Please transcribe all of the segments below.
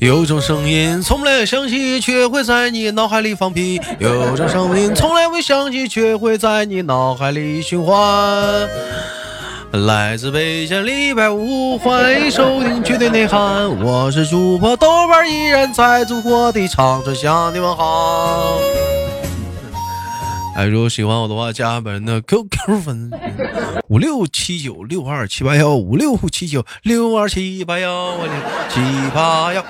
有种声音从来响起，却会在你脑海里放屁。有种声音从来未响起，却会在你脑海里循环。来自北京礼拜五，欢迎收听绝对内涵。我是主播豆瓣，依然在祖国的长春向你们好。哎，如果喜欢我的话，加本人的 QQ 粉五六七九六二七八幺五六七九六二七八幺，我的七八幺。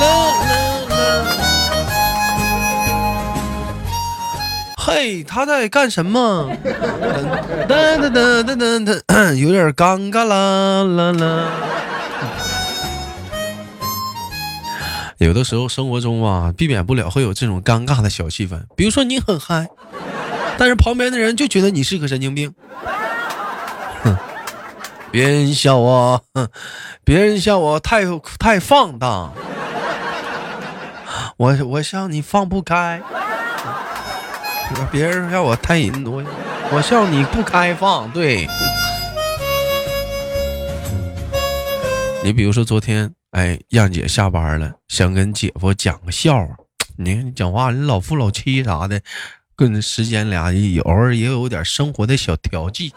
啦啦啦！嘿，他在干什么？噔噔噔噔噔噔，有点尴尬啦啦啦。有的时候生活中啊，避免不了会有这种尴尬的小气氛。比如说你很嗨，但是旁边的人就觉得你是个神经病。哼，别人笑我，哼，别人笑我太太放荡。我我笑你放不开，别人笑我太淫我我笑你不开放。对，你比如说昨天。哎，让姐下班了，想跟姐夫讲个笑话。你看你讲话，你老夫老妻啥的，跟时间俩偶尔也有点生活的小调剂，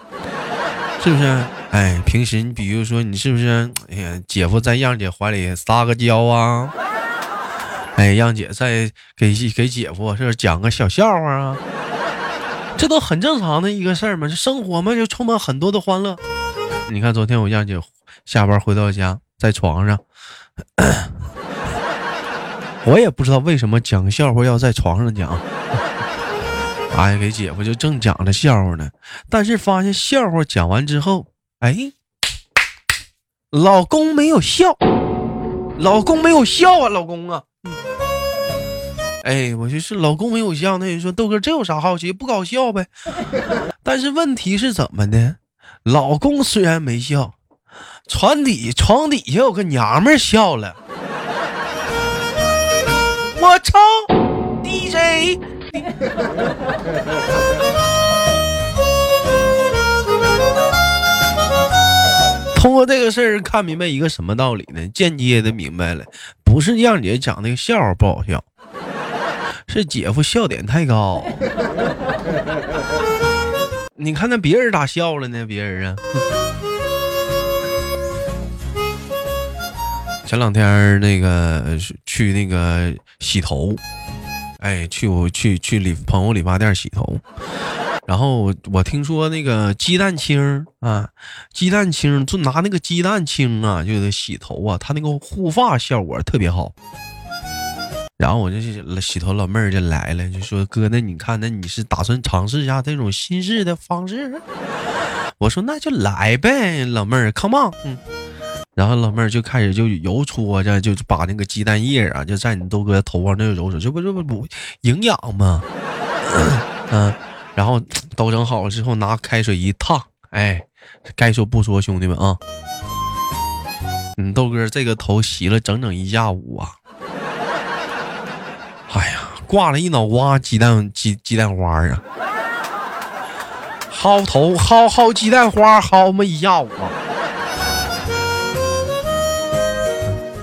是不是？哎，平时你比如说你是不是？哎呀，姐夫在让姐怀里撒个娇啊？哎，让姐再给给姐夫是讲个小笑话啊？这都很正常的一个事儿嘛，这生活嘛就充满很多的欢乐。你看昨天我让姐下班回到家，在床上。我也不知道为什么讲笑话要在床上讲。哎，给姐夫就正讲着笑话呢，但是发现笑话讲完之后，哎，老公没有笑，老公没有笑啊，老公啊。哎，我就是老公没有笑，那人说豆哥这有啥好奇？不搞笑呗。但是问题是怎么的？老公虽然没笑。床底床底下有个娘们笑了，我操，DJ！通过这个事儿看明白一个什么道理呢？间接的明白了，不是让姐讲那个笑话不好笑，是姐夫笑点太高。你看那别人咋笑了呢？别人啊。前两天那个去那个洗头，哎，去我去去理朋友理发店洗头，然后我听说那个鸡蛋清啊，鸡蛋清就拿那个鸡蛋清啊，就得洗头啊，它那个护发效果特别好。然后我就洗头老妹儿就来了，就说哥，那你看，那你是打算尝试一下这种新式的方式？我说那就来呗，老妹儿，come on，嗯。然后老妹儿就开始就揉搓着，就把那个鸡蛋液啊，就在你豆哥头发那揉揉，这不这不不营养吗？嗯，然后都整好了之后，拿开水一烫，哎，该说不说，兄弟们啊，你豆哥这个头洗了整整一下午啊，哎呀，挂了一脑瓜鸡蛋鸡鸡蛋花啊，薅头薅薅鸡蛋花薅么一下午啊。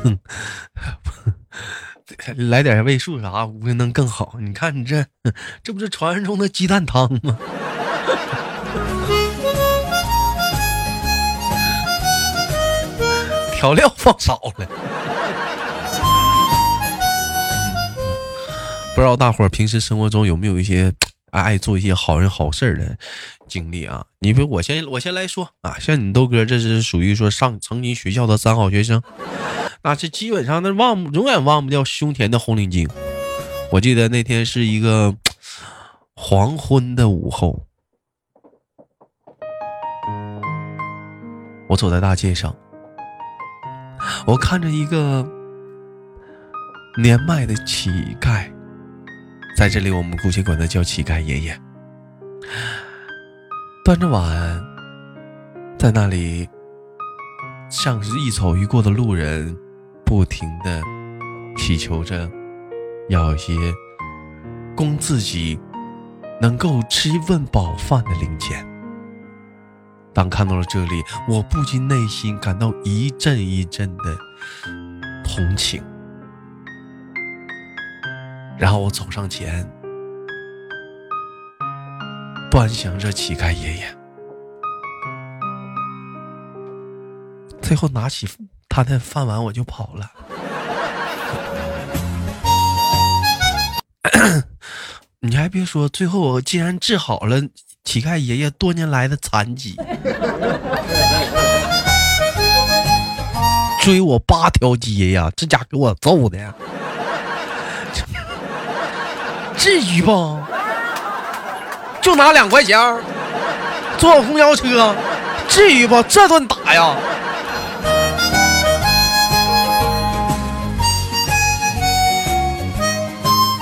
来点味素啥，估计能更好。你看你这，这不是传说中的鸡蛋汤吗？调料放少了。不知道大伙儿平时生活中有没有一些 爱做一些好人好事的经历啊？你比如我先我先来说啊，像你豆哥这是属于说上曾经学校的三好学生。那是基本上那忘永远忘不掉胸前的红领巾。我记得那天是一个 黄昏的午后，我走在大街上，我看着一个年迈的乞丐，在这里我们姑且管他叫乞丐爷爷，端着碗在那里向一走一过的路人。不停的祈求着，要一些供自己能够吃一顿饱饭的零钱。当看到了这里，我不禁内心感到一阵一阵的同情。然后我走上前，端详着乞丐爷爷，最后拿起他的饭碗，我就跑了。你还别说，最后我竟然治好了乞丐爷爷多年来的残疾，追我八条街呀！这家给我揍的。至于不？就拿两块钱坐公交车，至于不？这顿打呀！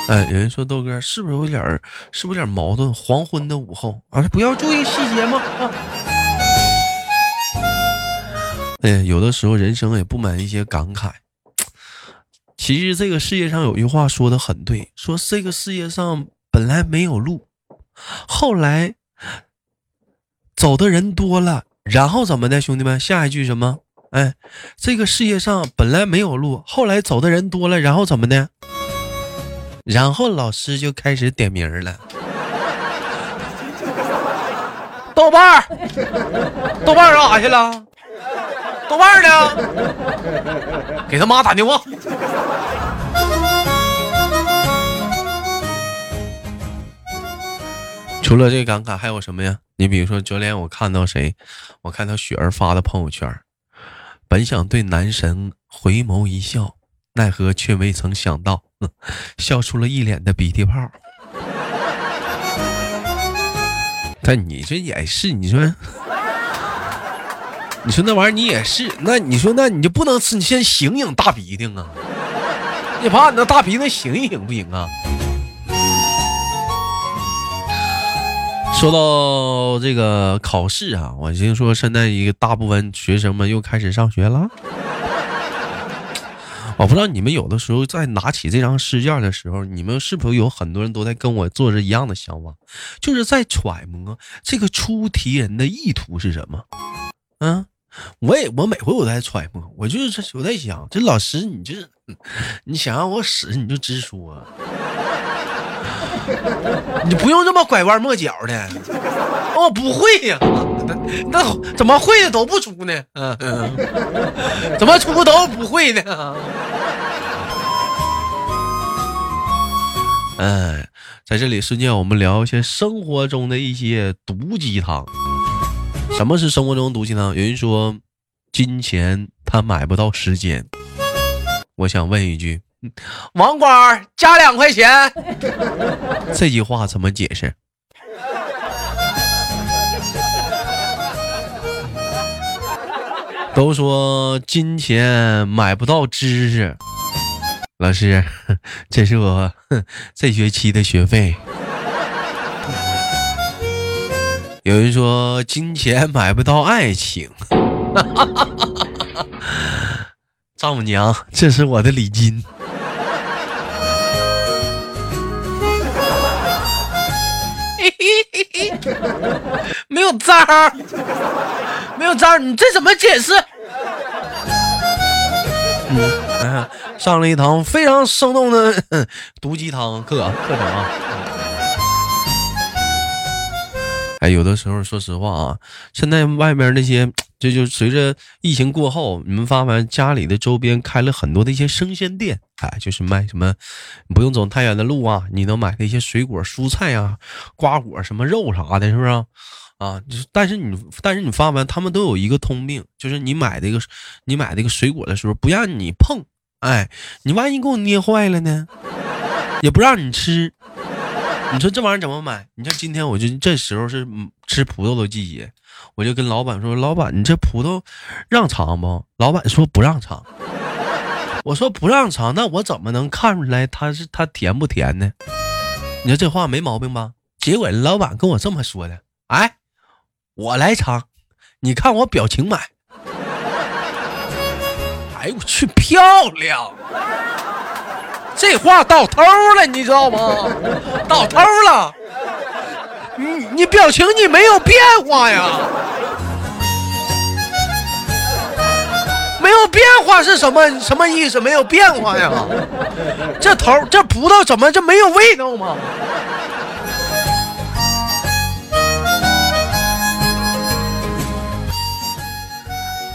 哎，有人说豆哥是不是有点儿，是不是有点矛盾？黄昏的午后啊，不要注意细节吗？啊！哎，有的时候人生也不满一些感慨。其实这个世界上有句话说的很对，说这个世界上本来没有路，后来走的人多了，然后怎么的，兄弟们？下一句什么？哎，这个世界上本来没有路，后来走的人多了，然后怎么的？然后老师就开始点名了。豆瓣儿，豆瓣儿干啥去了？豆瓣儿呢？给他妈打电话。除了这个感慨，还有什么呀？你比如说，昨天我看到谁？我看到雪儿发的朋友圈，本想对男神回眸一笑，奈何却未曾想到，笑出了一脸的鼻涕泡。但你这也是，你说。你说那玩意儿你也是，那你说那你就不能吃？你先醒醒大鼻涕啊！你把你那大鼻涕醒一醒不行啊？说到这个考试啊，我听说现在一个大部分学生们又开始上学了。我不知道你们有的时候在拿起这张试卷的时候，你们是不是有很多人都在跟我做着一样的想法，就是在揣摩这个出题人的意图是什么？嗯。我也我每回我都在揣摩，我就是我在想，这老师你这，你想让我死你就直说，你不用这么拐弯抹角的。我不会呀，那那怎么会的都不出呢？嗯嗯，怎么出都不会呢？哎，在这里瞬间我们聊一些生活中的一些毒鸡汤。什么是生活中毒鸡汤？有人说，金钱它买不到时间。我想问一句，网管加两块钱，这句话怎么解释？都说金钱买不到知识，老师，这是我这学期的学费。有人说金钱买不到爱情，丈母娘，这是我的礼金。没有招儿，没有招儿，你这怎么解释？嗯，上了一堂非常生动的毒鸡汤课课程啊。哎，有的时候，说实话啊，现在外面那些，这就随着疫情过后，你们发现家里的周边开了很多的一些生鲜店，哎，就是卖什么，不用走太远的路啊，你能买的一些水果、蔬菜啊、瓜果、什么肉啥的，是不是？啊，但是你，但是你发现他们都有一个通病，就是你买这个，你买这个水果的时候不让你碰，哎，你万一给我捏坏了呢，也不让你吃。你说这玩意儿怎么买？你像今天我就这时候是吃葡萄的季节，我就跟老板说：“老板，你这葡萄让尝不？”老板说：“不让尝。”我说：“不让尝，那我怎么能看出来它是它甜不甜呢？”你说这话没毛病吧？结果老板跟我这么说的：“哎，我来尝，你看我表情买。”哎呦我去，漂亮！这话到头了你知道吗？到头了。你你表情你没有变化呀。没有变化是什么什么意思？没有变化呀。这头这葡萄怎么就没有味道吗？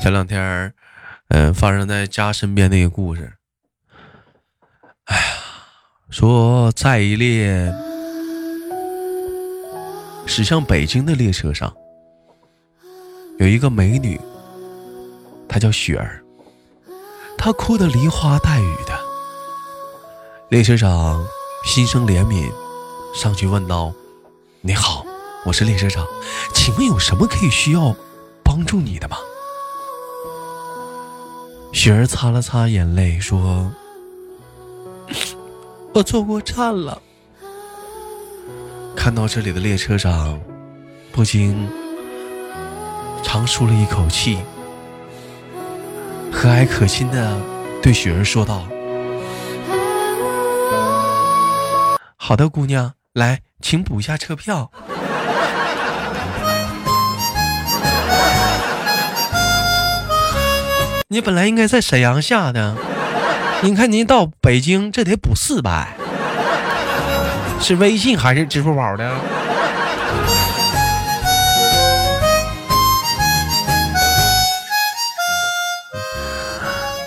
前两天嗯发生在家身边的一个故事。哎呀，说在一列驶向北京的列车上，有一个美女，她叫雪儿，她哭得梨花带雨的。列车长心生怜悯，上去问道：“你好，我是列车长，请问有什么可以需要帮助你的吗？”雪儿擦了擦眼泪，说：“我坐过站了。”看到这里的列车长，不禁长舒了一口气，和蔼可亲的对雪儿说道：“好的，姑娘，来，请补一下车票。” 你本来应该在沈阳下的，您看您到北京这得补四百，是微信还是支付宝的？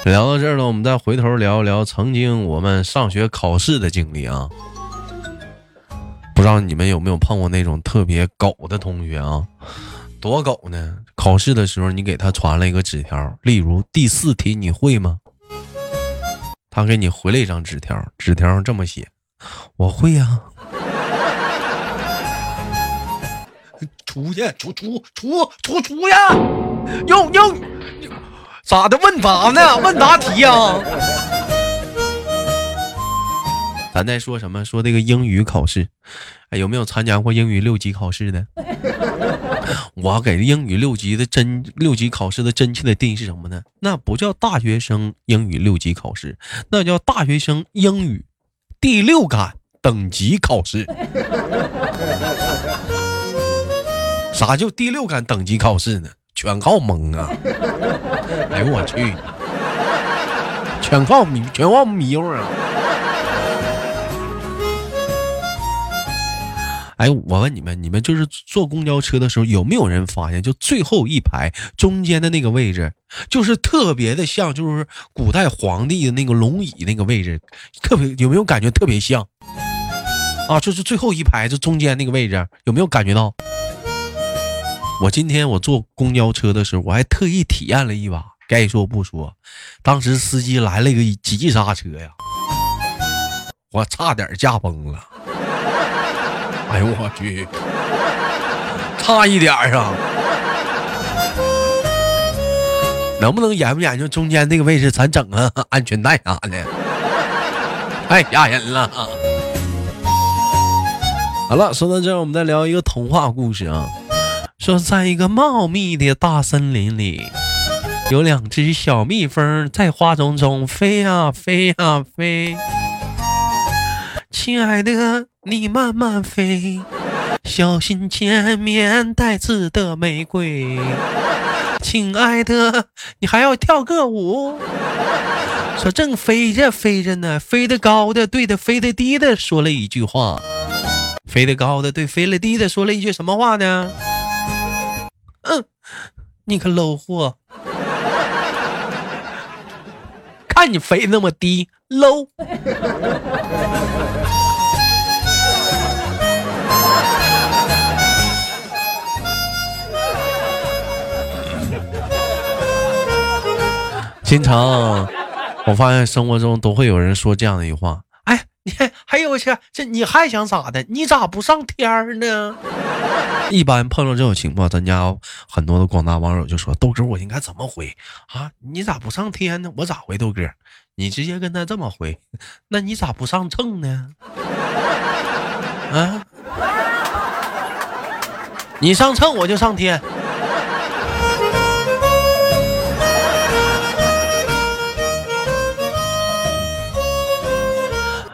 聊到这儿了，我们再回头聊一聊曾经我们上学考试的经历啊。不知道你们有没有碰过那种特别狗的同学啊？多狗呢！考试的时候，你给他传了一个纸条，例如第四题你会吗？他给你回了一张纸条，纸条上这么写：“我会呀。”出去，出出出出出呀！用用，咋的？问答呢？问答题呀？咱在说什么？说这个英语考试，哎，有没有参加过英语六级考试的？我给英语六级的真六级考试的真切的定义是什么呢？那不叫大学生英语六级考试，那叫大学生英语第六感等级考试。啥叫第六感等级考试呢？全靠蒙啊！哎呦我去，全靠迷，全靠迷糊啊！哎，我问你们，你们就是坐公交车的时候，有没有人发现，就最后一排中间的那个位置，就是特别的像，就是古代皇帝的那个龙椅那个位置，特别有没有感觉特别像？啊，就是最后一排就中间那个位置，有没有感觉到？我今天我坐公交车的时候，我还特意体验了一把。该说不说，当时司机来了一个急刹车呀，我差点驾崩了。哎呦我去，差一点啊！能不能研究研究中间那个位置，咱整个安全带啥的？太吓人了！好了，说到这儿，我们再聊一个童话故事啊。说，在一个茂密的大森林里，有两只小蜜蜂在花丛中飞呀飞呀飞。亲爱的，你慢慢飞，小心前面带刺的玫瑰。亲爱的，你还要跳个舞。说正飞着飞着呢，飞得高的对着飞得低的说了一句话。飞得高的对飞得低的说了一句什么话呢？嗯，你个 low 货，看你飞那么低，low。经常，我发现生活中都会有人说这样的一句话：“哎，你还有去这你还想咋的？你咋不上天呢？” 一般碰到这种情况，咱家很多的广大网友就说：“豆哥，我应该怎么回啊？你咋不上天呢？我咋回？豆哥，你直接跟他这么回，那你咋不上秤呢？啊？你上秤，我就上天。”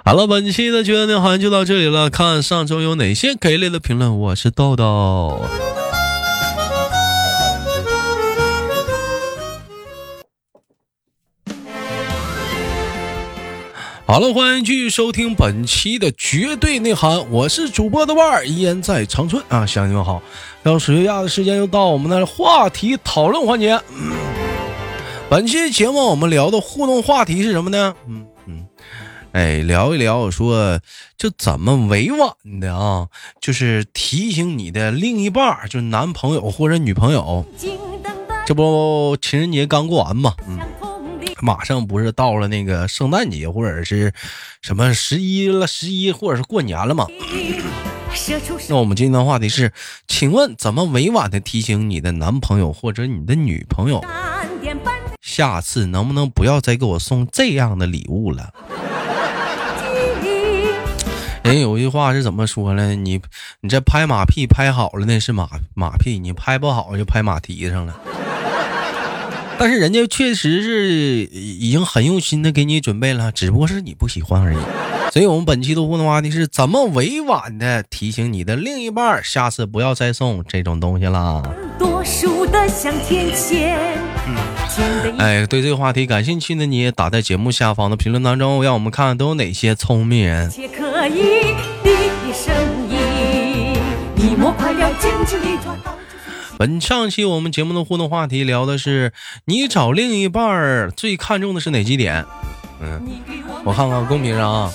好了，本期的绝对好像就到这里了。看上周有哪些给力的评论，我是豆豆。好了，欢迎继续收听本期的绝对内涵，我是主播的腕儿，依然在长春啊，乡亲们好。要水月亚的时间又到我们的话题讨论环节。本期节目我们聊的互动话题是什么呢？嗯，哎，聊一聊，说就怎么委婉的啊，就是提醒你的另一半，就男朋友或者女朋友，这不情人节刚过完嘛，马上不是到了那个圣诞节或者是什么十一了，十一或者是过年了吗？那我们今天的话题是，请问怎么委婉的提醒你的男朋友或者你的女朋友，下次能不能不要再给我送这样的礼物了？人有句话是怎么说呢？你你这拍马屁拍好了那是马马屁，你拍不好就拍马蹄上了。但是人家确实是已经很用心的给你准备了，只不过是你不喜欢而已。所以，我们本期的互动话题是怎么委婉的提醒你的另一半，下次不要再送这种东西啦。哎，对这个话题感兴趣的你，打在节目下方的评论当中，让我们看看都有哪些聪明人。本上期我们节目的互动话题聊的是你找另一半最看重的是哪几点？嗯，我看看公屏上啊，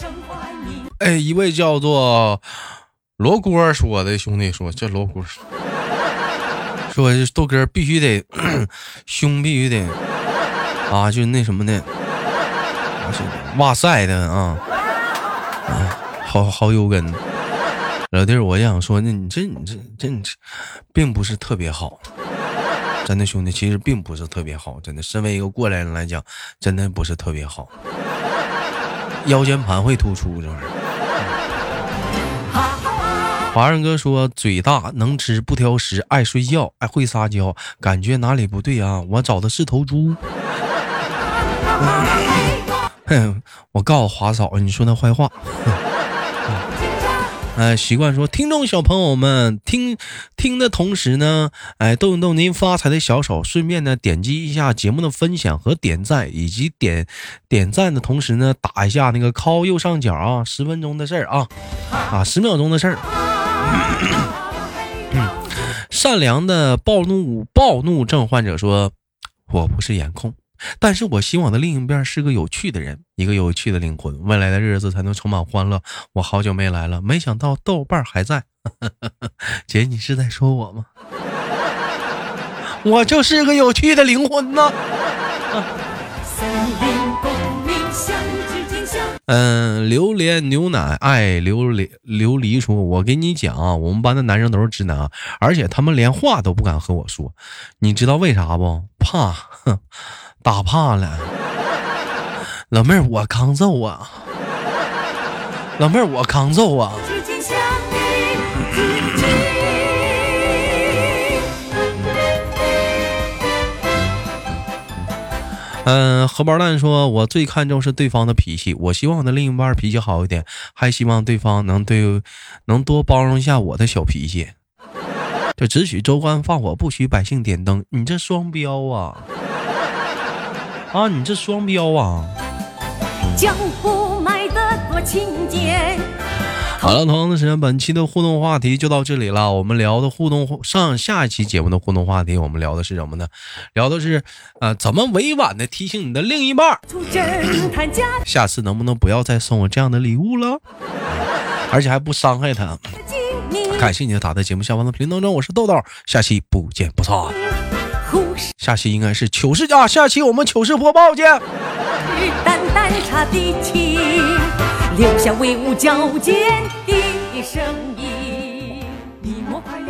哎，一位叫做罗锅说的兄弟说，这罗锅说豆哥必须得 胸必须得啊，就那什么的，哇塞的啊，啊，好好有根。老弟，我想说，那你这你这这你这，并不是特别好，真的兄弟，其实并不是特别好，真的。身为一个过来人来讲，真的不是特别好，腰间盘会突出这玩意儿。华人哥说，嘴大，能吃不挑食，爱睡觉，爱会撒娇，感觉哪里不对啊？我找的是头猪。哼，我告诉华嫂，你说那坏话。哎，习惯说，听众小朋友们听听的同时呢，哎，动一动您发财的小手，顺便呢点击一下节目的分享和点赞，以及点点赞的同时呢，打一下那个 call 右上角啊，十分钟的事儿啊，啊，十秒钟的事儿。善良的暴怒暴怒症患者说，我不是颜控。但是我希望的另一边是个有趣的人，一个有趣的灵魂，未来的日子才能充满欢乐。我好久没来了，没想到豆瓣还在。姐，你是在说我吗？我就是个有趣的灵魂呢。嗯，榴莲牛奶爱榴莲琉璃说：“我给你讲啊，我们班的男生都是直男，而且他们连话都不敢和我说，你知道为啥不？怕。”哼。打怕了，老妹儿，我抗揍啊！老妹儿，我抗揍啊！嗯，荷包蛋说：“我最看重是对方的脾气，我希望我的另一半脾气好一点，还希望对方能对能多包容一下我的小脾气。就只许州官放火，不许百姓点灯。你这双标啊！” 啊，你这双标啊！江湖卖的多清闲好了，同样的时间，本期的互动话题就到这里了。我们聊的互动上下一期节目的互动话题，我们聊的是什么呢？聊的是呃，怎么委婉的提醒你的另一半，下次能不能不要再送我这样的礼物了，而且还不伤害他。感谢你的打在节目下方的评论当中，我是豆豆，下期不见不散。下期应该是糗事啊！下期我们糗事播报见。淡淡茶的情，留下威武矫健的声音。你莫快呀！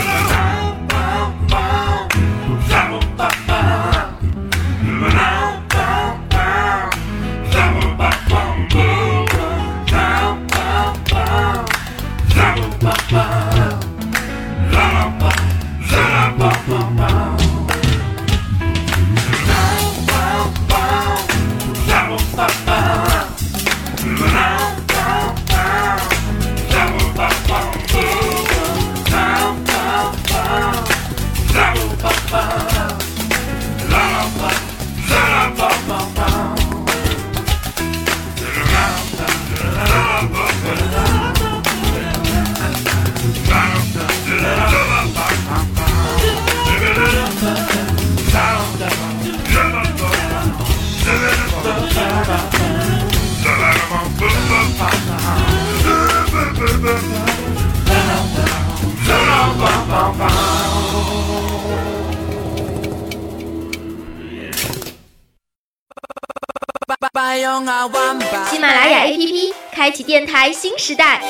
喜马拉雅 APP 开启电台新时代，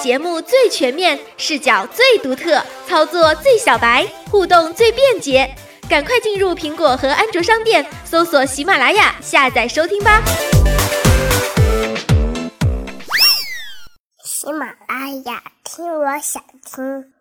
节目最全面，视角最独特，操作最小白，互动最便捷。赶快进入苹果和安卓商店，搜索喜马拉雅，下载收听吧。喜马拉雅，听我想听。